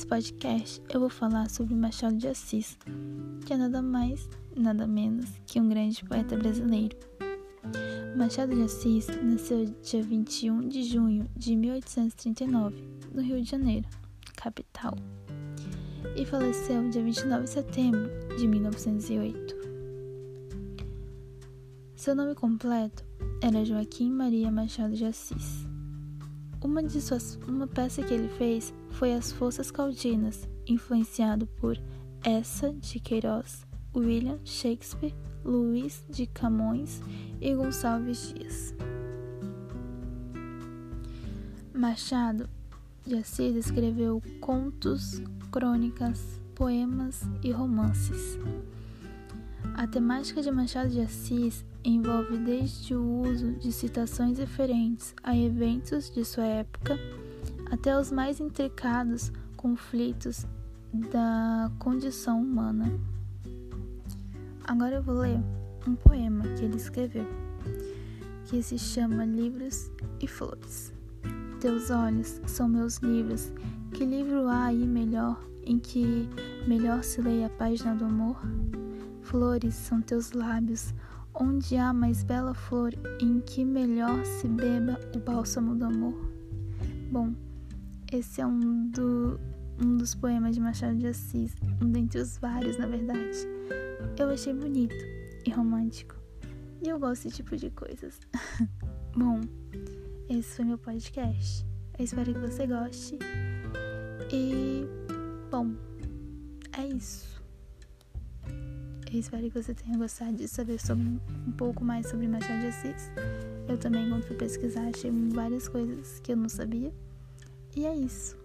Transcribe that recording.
podcast eu vou falar sobre Machado de Assis, que é nada mais, nada menos que um grande poeta brasileiro. Machado de Assis nasceu dia 21 de junho de 1839, no Rio de Janeiro, capital, e faleceu dia 29 de setembro de 1908. Seu nome completo era Joaquim Maria Machado de Assis. Uma, de suas, uma peça que ele fez foi As Forças Caldinas, influenciado por Essa de Queiroz, William Shakespeare, Luiz de Camões e Gonçalves Dias. Machado de Assis escreveu contos, crônicas, poemas e romances. A temática de Machado de Assis envolve desde o uso de citações referentes a eventos de sua época até os mais intricados conflitos da condição humana. Agora eu vou ler um poema que ele escreveu, que se chama Livros e Flores. Teus olhos são meus livros, que livro há aí melhor em que melhor se leia a página do amor? Flores são teus lábios, Onde há mais bela flor em que melhor se beba o bálsamo do amor? Bom, esse é um, do, um dos poemas de Machado de Assis, um dentre os vários, na verdade. Eu achei bonito e romântico. E eu gosto desse tipo de coisas. Bom, esse foi meu podcast. Eu espero que você goste. E, bom, é isso. Espero que você tenha gostado de saber sobre, um pouco mais sobre Machado de Assis. Eu também, quando fui pesquisar, achei várias coisas que eu não sabia. E é isso.